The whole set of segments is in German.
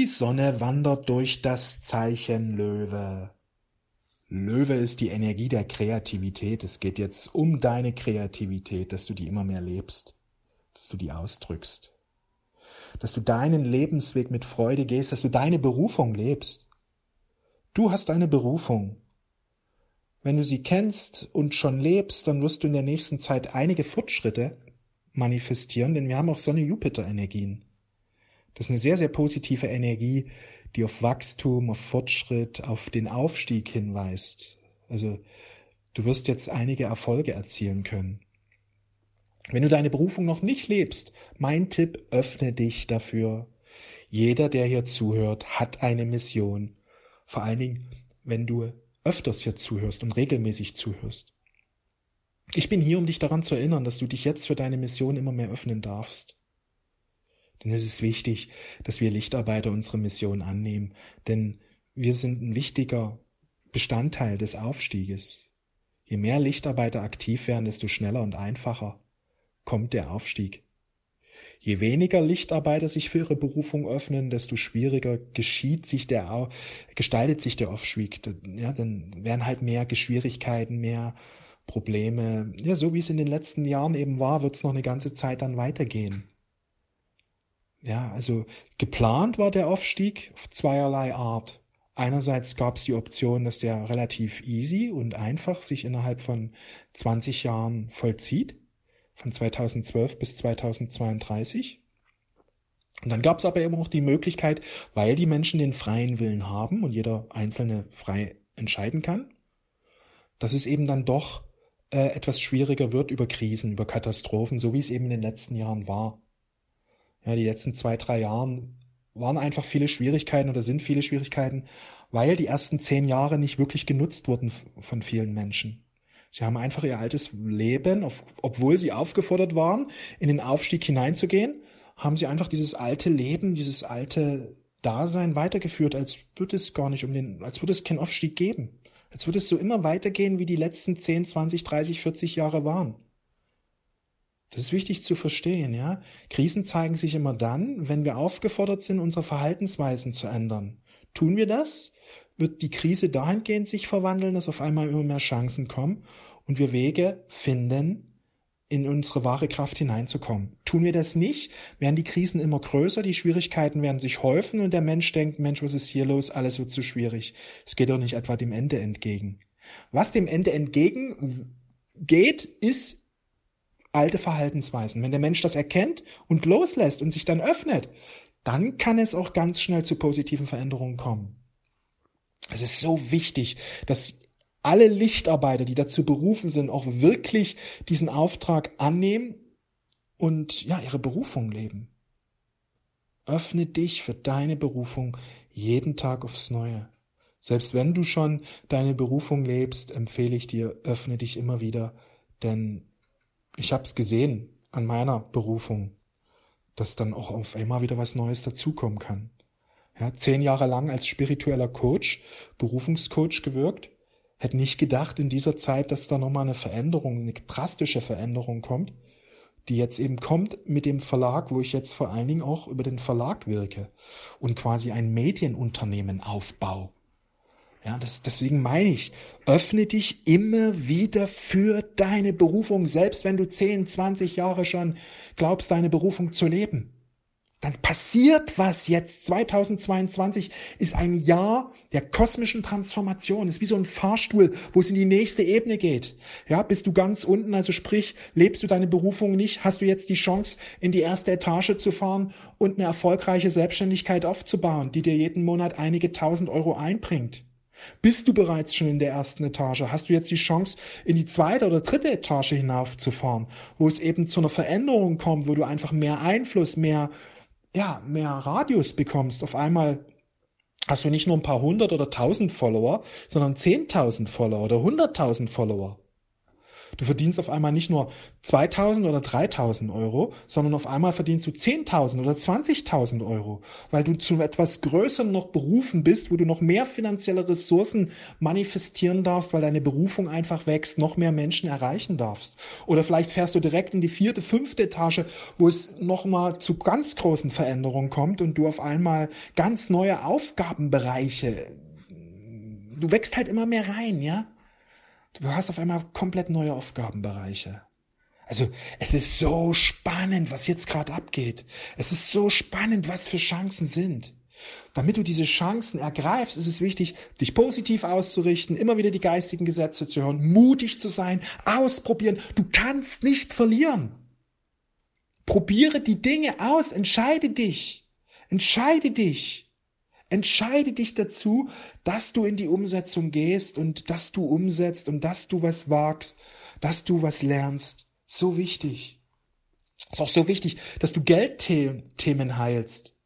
Die Sonne wandert durch das Zeichen Löwe. Löwe ist die Energie der Kreativität. Es geht jetzt um deine Kreativität, dass du die immer mehr lebst, dass du die ausdrückst, dass du deinen Lebensweg mit Freude gehst, dass du deine Berufung lebst. Du hast eine Berufung. Wenn du sie kennst und schon lebst, dann wirst du in der nächsten Zeit einige Fortschritte manifestieren, denn wir haben auch Sonne-Jupiter-Energien. Das ist eine sehr, sehr positive Energie, die auf Wachstum, auf Fortschritt, auf den Aufstieg hinweist. Also du wirst jetzt einige Erfolge erzielen können. Wenn du deine Berufung noch nicht lebst, mein Tipp, öffne dich dafür. Jeder, der hier zuhört, hat eine Mission. Vor allen Dingen, wenn du öfters hier zuhörst und regelmäßig zuhörst. Ich bin hier, um dich daran zu erinnern, dass du dich jetzt für deine Mission immer mehr öffnen darfst. Denn es ist wichtig, dass wir Lichtarbeiter unsere Mission annehmen, denn wir sind ein wichtiger Bestandteil des Aufstieges. Je mehr Lichtarbeiter aktiv werden, desto schneller und einfacher kommt der Aufstieg. Je weniger Lichtarbeiter sich für ihre Berufung öffnen, desto schwieriger geschieht sich der, gestaltet sich der Aufstieg. Ja, dann werden halt mehr Geschwierigkeiten, mehr Probleme. Ja, so wie es in den letzten Jahren eben war, wird es noch eine ganze Zeit dann weitergehen. Ja, also geplant war der Aufstieg auf zweierlei Art. Einerseits gab es die Option, dass der relativ easy und einfach sich innerhalb von 20 Jahren vollzieht, von 2012 bis 2032. Und dann gab es aber eben auch die Möglichkeit, weil die Menschen den freien Willen haben und jeder Einzelne frei entscheiden kann, dass es eben dann doch äh, etwas schwieriger wird über Krisen, über Katastrophen, so wie es eben in den letzten Jahren war ja, die letzten zwei, drei Jahren waren einfach viele Schwierigkeiten oder sind viele Schwierigkeiten, weil die ersten zehn Jahre nicht wirklich genutzt wurden von vielen Menschen. Sie haben einfach ihr altes Leben, obwohl sie aufgefordert waren, in den Aufstieg hineinzugehen, haben sie einfach dieses alte Leben, dieses alte Dasein weitergeführt, als würde es gar nicht um den, als würde es keinen Aufstieg geben. Als würde es so immer weitergehen, wie die letzten 10, 20, 30, 40 Jahre waren. Das ist wichtig zu verstehen, ja. Krisen zeigen sich immer dann, wenn wir aufgefordert sind, unsere Verhaltensweisen zu ändern. Tun wir das, wird die Krise dahingehend sich verwandeln, dass auf einmal immer mehr Chancen kommen und wir Wege finden, in unsere wahre Kraft hineinzukommen. Tun wir das nicht, werden die Krisen immer größer, die Schwierigkeiten werden sich häufen und der Mensch denkt, Mensch, was ist hier los? Alles wird zu schwierig. Es geht doch nicht etwa dem Ende entgegen. Was dem Ende entgegen geht, ist alte Verhaltensweisen. Wenn der Mensch das erkennt und loslässt und sich dann öffnet, dann kann es auch ganz schnell zu positiven Veränderungen kommen. Es ist so wichtig, dass alle Lichtarbeiter, die dazu berufen sind, auch wirklich diesen Auftrag annehmen und ja, ihre Berufung leben. Öffne dich für deine Berufung jeden Tag aufs Neue. Selbst wenn du schon deine Berufung lebst, empfehle ich dir, öffne dich immer wieder, denn ich habe es gesehen an meiner Berufung, dass dann auch auf einmal wieder was Neues dazukommen kann. Ja, zehn Jahre lang als spiritueller Coach, Berufungscoach gewirkt, hätte nicht gedacht in dieser Zeit, dass da nochmal eine Veränderung, eine drastische Veränderung kommt, die jetzt eben kommt mit dem Verlag, wo ich jetzt vor allen Dingen auch über den Verlag wirke und quasi ein Medienunternehmen aufbaue. Ja, das, deswegen meine ich, öffne dich immer wieder für deine Berufung, selbst wenn du 10, 20 Jahre schon glaubst, deine Berufung zu leben. Dann passiert was jetzt. 2022 ist ein Jahr der kosmischen Transformation. Ist wie so ein Fahrstuhl, wo es in die nächste Ebene geht. Ja, bist du ganz unten, also sprich, lebst du deine Berufung nicht, hast du jetzt die Chance, in die erste Etage zu fahren und eine erfolgreiche Selbstständigkeit aufzubauen, die dir jeden Monat einige tausend Euro einbringt. Bist du bereits schon in der ersten Etage? Hast du jetzt die Chance, in die zweite oder dritte Etage hinaufzufahren, wo es eben zu einer Veränderung kommt, wo du einfach mehr Einfluss, mehr, ja, mehr Radius bekommst. Auf einmal hast du nicht nur ein paar hundert oder tausend Follower, sondern zehntausend Follower oder hunderttausend Follower. Du verdienst auf einmal nicht nur 2000 oder 3000 Euro, sondern auf einmal verdienst du 10.000 oder 20.000 Euro, weil du zu etwas Größerem noch berufen bist, wo du noch mehr finanzielle Ressourcen manifestieren darfst, weil deine Berufung einfach wächst, noch mehr Menschen erreichen darfst. Oder vielleicht fährst du direkt in die vierte, fünfte Etage, wo es nochmal zu ganz großen Veränderungen kommt und du auf einmal ganz neue Aufgabenbereiche, du wächst halt immer mehr rein, ja? Du hast auf einmal komplett neue Aufgabenbereiche. Also es ist so spannend, was jetzt gerade abgeht. Es ist so spannend, was für Chancen sind. Damit du diese Chancen ergreifst, ist es wichtig, dich positiv auszurichten, immer wieder die geistigen Gesetze zu hören, mutig zu sein, ausprobieren. Du kannst nicht verlieren. Probiere die Dinge aus, entscheide dich. Entscheide dich. Entscheide dich dazu, dass du in die Umsetzung gehst und dass du umsetzt und dass du was wagst, dass du was lernst. So wichtig. Ist auch so wichtig, dass du Geldthemen heilst.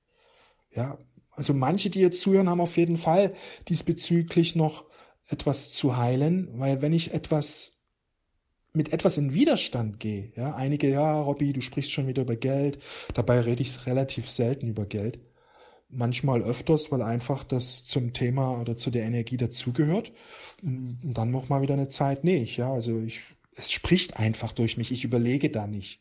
Ja, also manche, die jetzt zuhören, haben auf jeden Fall diesbezüglich noch etwas zu heilen, weil wenn ich etwas mit etwas in Widerstand gehe, ja, einige, ja, Robby, du sprichst schon wieder über Geld, dabei rede ich relativ selten über Geld manchmal öfters, weil einfach das zum Thema oder zu der Energie dazugehört. Und dann noch mal wieder eine Zeit nicht. Ja, also ich, es spricht einfach durch mich. Ich überlege da nicht.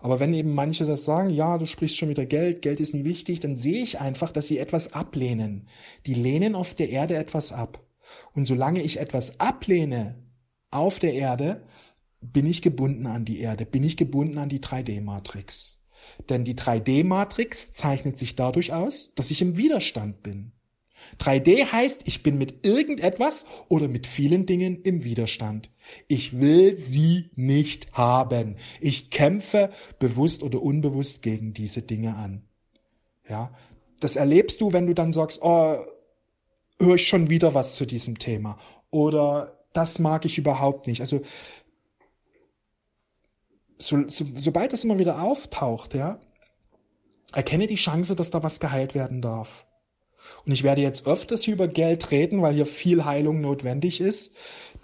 Aber wenn eben manche das sagen, ja, du sprichst schon wieder Geld, Geld ist nie wichtig, dann sehe ich einfach, dass sie etwas ablehnen. Die lehnen auf der Erde etwas ab. Und solange ich etwas ablehne auf der Erde, bin ich gebunden an die Erde, bin ich gebunden an die 3D-Matrix. Denn die 3D-Matrix zeichnet sich dadurch aus, dass ich im Widerstand bin. 3D heißt, ich bin mit irgendetwas oder mit vielen Dingen im Widerstand. Ich will sie nicht haben. Ich kämpfe bewusst oder unbewusst gegen diese Dinge an. Ja, das erlebst du, wenn du dann sagst, oh, höre ich schon wieder was zu diesem Thema oder das mag ich überhaupt nicht. Also so, so, sobald das immer wieder auftaucht, ja, erkenne die Chance, dass da was geheilt werden darf. Und ich werde jetzt öfters hier über Geld reden, weil hier viel Heilung notwendig ist.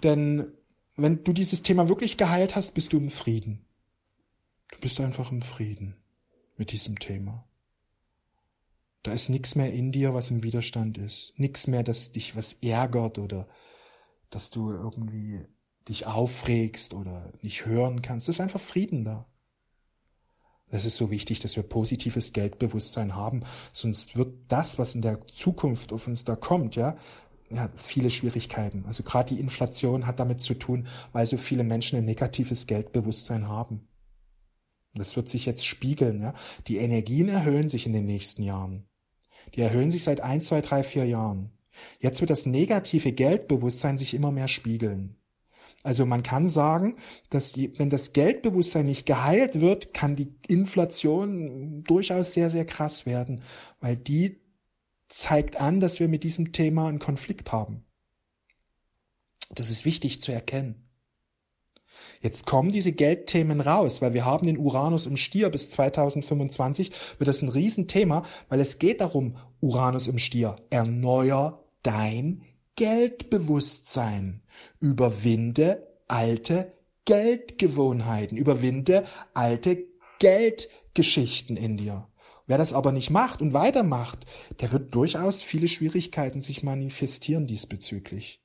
Denn wenn du dieses Thema wirklich geheilt hast, bist du im Frieden. Du bist einfach im Frieden mit diesem Thema. Da ist nichts mehr in dir, was im Widerstand ist. Nichts mehr, dass dich was ärgert oder dass du irgendwie dich aufregst oder nicht hören kannst. Es ist einfach Frieden da. Es ist so wichtig, dass wir positives Geldbewusstsein haben, sonst wird das, was in der Zukunft auf uns da kommt, ja, ja, viele Schwierigkeiten. Also gerade die Inflation hat damit zu tun, weil so viele Menschen ein negatives Geldbewusstsein haben. Das wird sich jetzt spiegeln, ja. Die Energien erhöhen sich in den nächsten Jahren. Die erhöhen sich seit ein, zwei, drei, vier Jahren. Jetzt wird das negative Geldbewusstsein sich immer mehr spiegeln. Also man kann sagen, dass die, wenn das Geldbewusstsein nicht geheilt wird, kann die Inflation durchaus sehr, sehr krass werden, weil die zeigt an, dass wir mit diesem Thema einen Konflikt haben. Das ist wichtig zu erkennen. Jetzt kommen diese Geldthemen raus, weil wir haben den Uranus im Stier bis 2025 wird das ein Riesenthema, weil es geht darum, Uranus im Stier, erneuer dein Geldbewusstsein. Überwinde alte Geldgewohnheiten. Überwinde alte Geldgeschichten in dir. Wer das aber nicht macht und weitermacht, der wird durchaus viele Schwierigkeiten sich manifestieren diesbezüglich.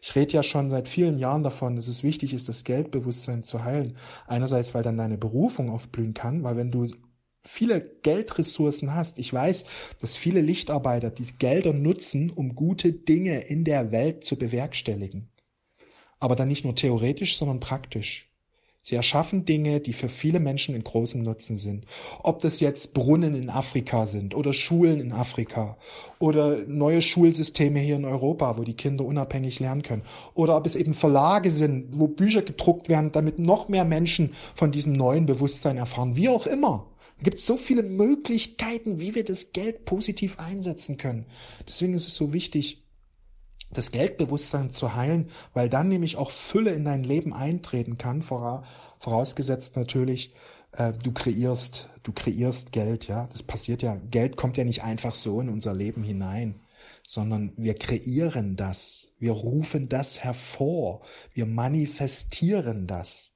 Ich rede ja schon seit vielen Jahren davon, dass es wichtig ist, das Geldbewusstsein zu heilen. Einerseits, weil dann deine Berufung aufblühen kann, weil wenn du viele Geldressourcen hast. Ich weiß, dass viele Lichtarbeiter die Gelder nutzen, um gute Dinge in der Welt zu bewerkstelligen. Aber dann nicht nur theoretisch, sondern praktisch. Sie erschaffen Dinge, die für viele Menschen in großem Nutzen sind. Ob das jetzt Brunnen in Afrika sind oder Schulen in Afrika oder neue Schulsysteme hier in Europa, wo die Kinder unabhängig lernen können. Oder ob es eben Verlage sind, wo Bücher gedruckt werden, damit noch mehr Menschen von diesem neuen Bewusstsein erfahren. Wie auch immer. Gibt so viele Möglichkeiten, wie wir das Geld positiv einsetzen können. Deswegen ist es so wichtig, das Geldbewusstsein zu heilen, weil dann nämlich auch Fülle in dein Leben eintreten kann, vorausgesetzt natürlich, äh, du kreierst, du kreierst Geld, ja. Das passiert ja. Geld kommt ja nicht einfach so in unser Leben hinein, sondern wir kreieren das, wir rufen das hervor, wir manifestieren das.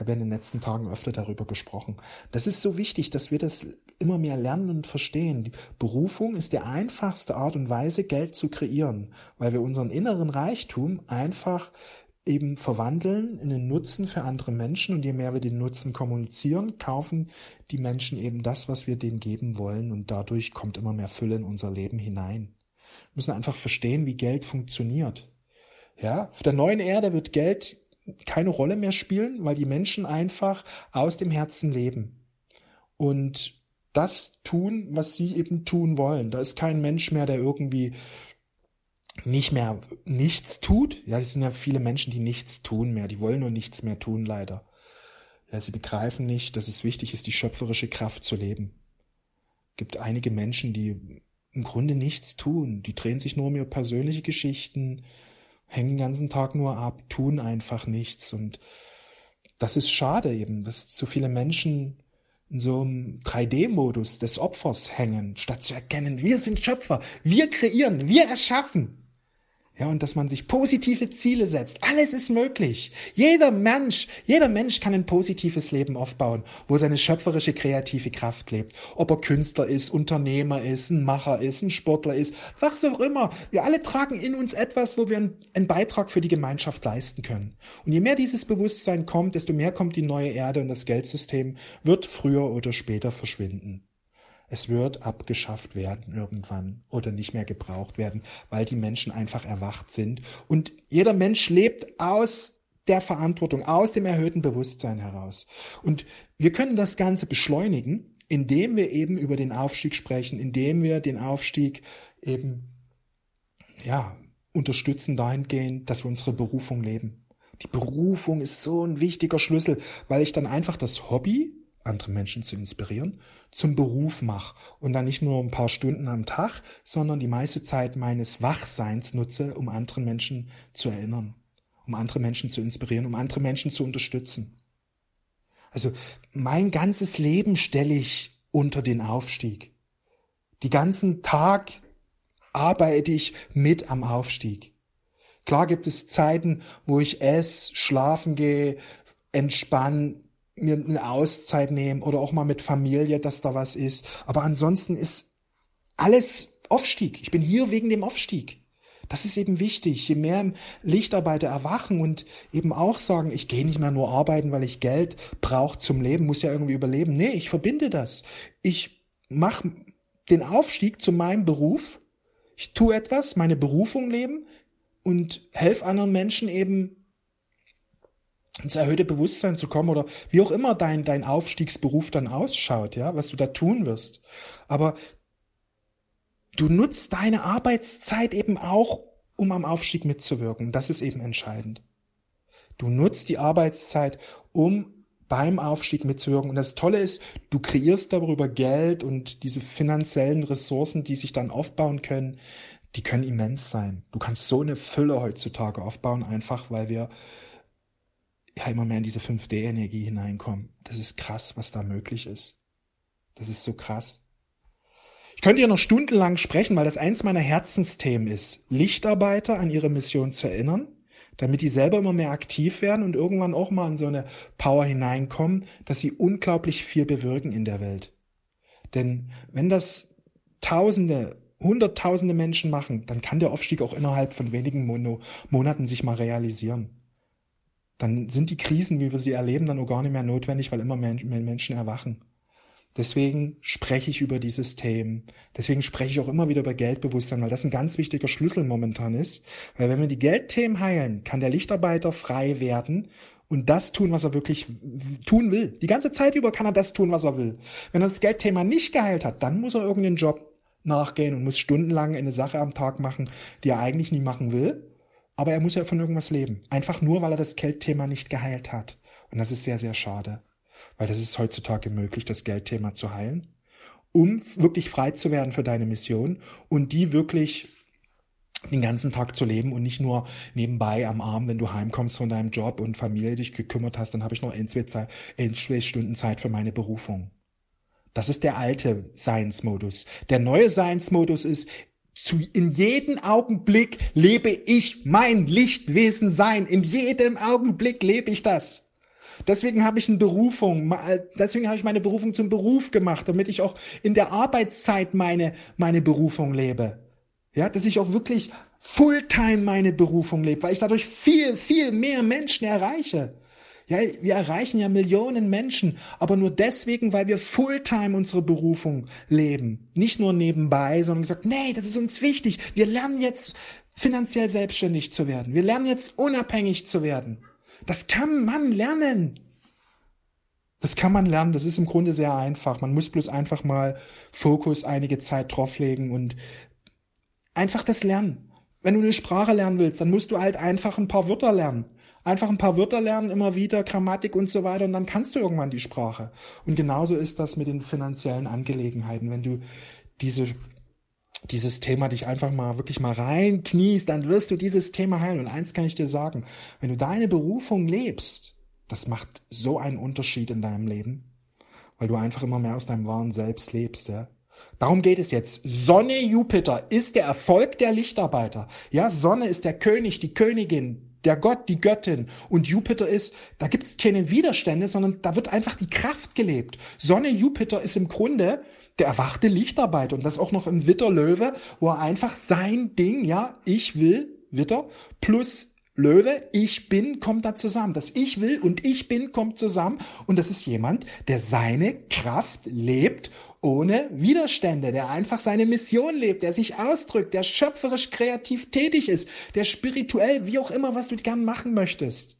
Habe ja in den letzten Tagen öfter darüber gesprochen. Das ist so wichtig, dass wir das immer mehr lernen und verstehen. Die Berufung ist die einfachste Art und Weise, Geld zu kreieren, weil wir unseren inneren Reichtum einfach eben verwandeln in einen Nutzen für andere Menschen und je mehr wir den Nutzen kommunizieren, kaufen die Menschen eben das, was wir denen geben wollen und dadurch kommt immer mehr Fülle in unser Leben hinein. Wir müssen einfach verstehen, wie Geld funktioniert. Ja, auf der neuen Erde wird Geld keine Rolle mehr spielen, weil die Menschen einfach aus dem Herzen leben und das tun, was sie eben tun wollen. Da ist kein Mensch mehr, der irgendwie nicht mehr nichts tut. Ja, es sind ja viele Menschen, die nichts tun mehr. Die wollen nur nichts mehr tun, leider. Ja, sie begreifen nicht, dass es wichtig ist, die schöpferische Kraft zu leben. Es gibt einige Menschen, die im Grunde nichts tun. Die drehen sich nur um ihre persönliche Geschichten, hängen den ganzen Tag nur ab, tun einfach nichts. Und das ist schade eben, dass so viele Menschen in so einem 3D-Modus des Opfers hängen, statt zu erkennen, wir sind Schöpfer, wir kreieren, wir erschaffen. Ja, und dass man sich positive Ziele setzt. Alles ist möglich. Jeder Mensch, jeder Mensch kann ein positives Leben aufbauen, wo seine schöpferische kreative Kraft lebt. Ob er Künstler ist, Unternehmer ist, ein Macher ist, ein Sportler ist, was auch immer. Wir alle tragen in uns etwas, wo wir einen Beitrag für die Gemeinschaft leisten können. Und je mehr dieses Bewusstsein kommt, desto mehr kommt die neue Erde und das Geldsystem wird früher oder später verschwinden. Es wird abgeschafft werden irgendwann oder nicht mehr gebraucht werden, weil die Menschen einfach erwacht sind. Und jeder Mensch lebt aus der Verantwortung, aus dem erhöhten Bewusstsein heraus. Und wir können das Ganze beschleunigen, indem wir eben über den Aufstieg sprechen, indem wir den Aufstieg eben, ja, unterstützen dahingehend, dass wir unsere Berufung leben. Die Berufung ist so ein wichtiger Schlüssel, weil ich dann einfach das Hobby, andere Menschen zu inspirieren, zum Beruf mache und dann nicht nur ein paar Stunden am Tag, sondern die meiste Zeit meines Wachseins nutze, um andere Menschen zu erinnern, um andere Menschen zu inspirieren, um andere Menschen zu unterstützen. Also mein ganzes Leben stelle ich unter den Aufstieg. Die ganzen Tag arbeite ich mit am Aufstieg. Klar gibt es Zeiten, wo ich esse, schlafen gehe, entspanne, mir eine Auszeit nehmen oder auch mal mit Familie, dass da was ist. Aber ansonsten ist alles Aufstieg. Ich bin hier wegen dem Aufstieg. Das ist eben wichtig. Je mehr Lichtarbeiter erwachen und eben auch sagen, ich gehe nicht mehr nur arbeiten, weil ich Geld brauche zum Leben, muss ja irgendwie überleben. Nee, ich verbinde das. Ich mache den Aufstieg zu meinem Beruf. Ich tue etwas, meine Berufung leben und helfe anderen Menschen eben ins erhöhte Bewusstsein zu kommen oder wie auch immer dein, dein Aufstiegsberuf dann ausschaut, ja, was du da tun wirst. Aber du nutzt deine Arbeitszeit eben auch, um am Aufstieg mitzuwirken. Das ist eben entscheidend. Du nutzt die Arbeitszeit, um beim Aufstieg mitzuwirken. Und das Tolle ist, du kreierst darüber Geld und diese finanziellen Ressourcen, die sich dann aufbauen können, die können immens sein. Du kannst so eine Fülle heutzutage aufbauen, einfach weil wir ja immer mehr in diese 5D-Energie hineinkommen. Das ist krass, was da möglich ist. Das ist so krass. Ich könnte ja noch stundenlang sprechen, weil das eins meiner Herzensthemen ist, Lichtarbeiter an ihre Mission zu erinnern, damit die selber immer mehr aktiv werden und irgendwann auch mal in so eine Power hineinkommen, dass sie unglaublich viel bewirken in der Welt. Denn wenn das Tausende, Hunderttausende Menschen machen, dann kann der Aufstieg auch innerhalb von wenigen Monaten sich mal realisieren dann sind die Krisen, wie wir sie erleben, dann auch gar nicht mehr notwendig, weil immer mehr, Menschen erwachen. Deswegen spreche ich über dieses Thema. Deswegen spreche ich auch immer wieder über Geldbewusstsein, weil das ein ganz wichtiger Schlüssel momentan ist. Weil wenn wir die Geldthemen heilen, kann der Lichtarbeiter frei werden und das tun, was er wirklich tun will. Die ganze Zeit über kann er das tun, was er will. Wenn er das Geldthema nicht geheilt hat, dann muss er irgendeinen Job nachgehen und muss stundenlang eine Sache am Tag machen, die er eigentlich nie machen will aber er muss ja von irgendwas leben. Einfach nur, weil er das Geldthema nicht geheilt hat. Und das ist sehr, sehr schade. Weil das ist heutzutage möglich, das Geldthema zu heilen, um wirklich frei zu werden für deine Mission und die wirklich den ganzen Tag zu leben und nicht nur nebenbei am Arm, wenn du heimkommst von deinem Job und Familie dich gekümmert hast, dann habe ich noch ein, zwei, Stunden Zeit für meine Berufung. Das ist der alte Seinsmodus. Der neue Seinsmodus ist, zu, in jedem Augenblick lebe ich mein Lichtwesen sein. In jedem Augenblick lebe ich das. Deswegen habe ich eine Berufung, deswegen habe ich meine Berufung zum Beruf gemacht, damit ich auch in der Arbeitszeit meine, meine Berufung lebe. Ja, dass ich auch wirklich Fulltime meine Berufung lebe, weil ich dadurch viel, viel mehr Menschen erreiche. Ja, wir erreichen ja Millionen Menschen, aber nur deswegen, weil wir Fulltime unsere Berufung leben. Nicht nur nebenbei, sondern gesagt, nee, das ist uns wichtig. Wir lernen jetzt finanziell selbstständig zu werden. Wir lernen jetzt unabhängig zu werden. Das kann man lernen. Das kann man lernen. Das ist im Grunde sehr einfach. Man muss bloß einfach mal Fokus einige Zeit drauflegen und einfach das lernen. Wenn du eine Sprache lernen willst, dann musst du halt einfach ein paar Wörter lernen. Einfach ein paar Wörter lernen, immer wieder, Grammatik und so weiter, und dann kannst du irgendwann die Sprache. Und genauso ist das mit den finanziellen Angelegenheiten. Wenn du diese, dieses Thema dich einfach mal wirklich mal reinkniest, dann wirst du dieses Thema heilen. Und eins kann ich dir sagen, wenn du deine Berufung lebst, das macht so einen Unterschied in deinem Leben, weil du einfach immer mehr aus deinem wahren Selbst lebst, ja. Darum geht es jetzt. Sonne Jupiter ist der Erfolg der Lichtarbeiter. Ja, Sonne ist der König, die Königin, der Gott, die Göttin und Jupiter ist, da gibt es keine Widerstände, sondern da wird einfach die Kraft gelebt. Sonne Jupiter ist im Grunde der erwachte Lichtarbeit und das auch noch im Witter Löwe, wo er einfach sein Ding, ja, ich will, Witter, plus Löwe, ich bin, kommt da zusammen. Das Ich will und ich bin kommt zusammen und das ist jemand, der seine Kraft lebt ohne Widerstände, der einfach seine Mission lebt, der sich ausdrückt, der schöpferisch kreativ tätig ist, der spirituell, wie auch immer, was du gern machen möchtest.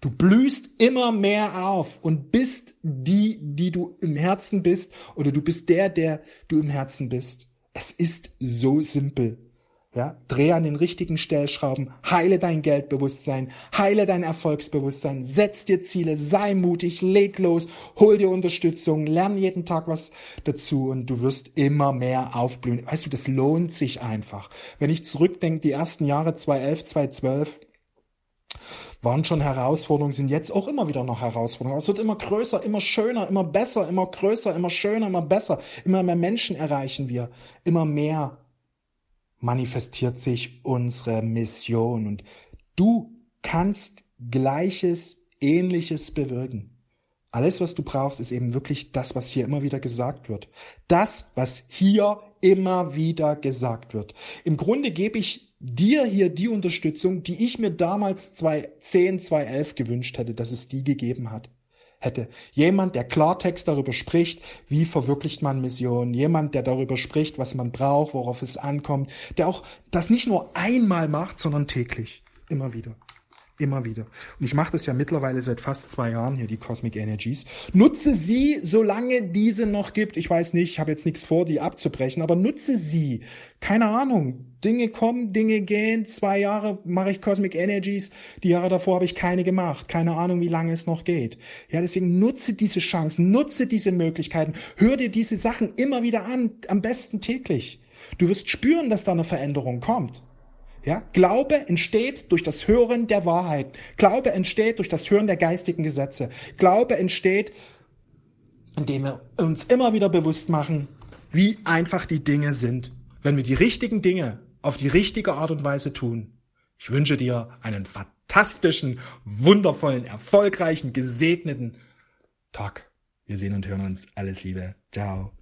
Du blühst immer mehr auf und bist die, die du im Herzen bist, oder du bist der, der du im Herzen bist. Es ist so simpel. Ja, dreh an den richtigen Stellschrauben, heile dein Geldbewusstsein, heile dein Erfolgsbewusstsein, setz dir Ziele, sei mutig, leg los, hol dir Unterstützung, lern jeden Tag was dazu und du wirst immer mehr aufblühen. Weißt du, das lohnt sich einfach. Wenn ich zurückdenke, die ersten Jahre 2011, 2012, waren schon Herausforderungen, sind jetzt auch immer wieder noch Herausforderungen. Es wird immer größer, immer schöner, immer besser, immer größer, immer schöner, immer besser. Immer mehr Menschen erreichen wir, immer mehr manifestiert sich unsere Mission und du kannst Gleiches, Ähnliches bewirken. Alles, was du brauchst, ist eben wirklich das, was hier immer wieder gesagt wird. Das, was hier immer wieder gesagt wird. Im Grunde gebe ich dir hier die Unterstützung, die ich mir damals 2010, 2011 gewünscht hätte, dass es die gegeben hat hätte. Jemand, der Klartext darüber spricht, wie verwirklicht man Mission. Jemand, der darüber spricht, was man braucht, worauf es ankommt. Der auch das nicht nur einmal macht, sondern täglich. Immer wieder. Immer wieder. Und ich mache das ja mittlerweile seit fast zwei Jahren hier, die Cosmic Energies. Nutze sie, solange diese noch gibt. Ich weiß nicht, ich habe jetzt nichts vor, die abzubrechen, aber nutze sie. Keine Ahnung. Dinge kommen, Dinge gehen. Zwei Jahre mache ich Cosmic Energies. Die Jahre davor habe ich keine gemacht. Keine Ahnung, wie lange es noch geht. Ja, deswegen nutze diese Chancen, nutze diese Möglichkeiten. Hör dir diese Sachen immer wieder an, am besten täglich. Du wirst spüren, dass da eine Veränderung kommt. Ja, Glaube entsteht durch das Hören der Wahrheit. Glaube entsteht durch das Hören der geistigen Gesetze. Glaube entsteht, indem wir uns immer wieder bewusst machen, wie einfach die Dinge sind. Wenn wir die richtigen Dinge auf die richtige Art und Weise tun. Ich wünsche dir einen fantastischen, wundervollen, erfolgreichen, gesegneten Tag. Wir sehen und hören uns. Alles Liebe. Ciao.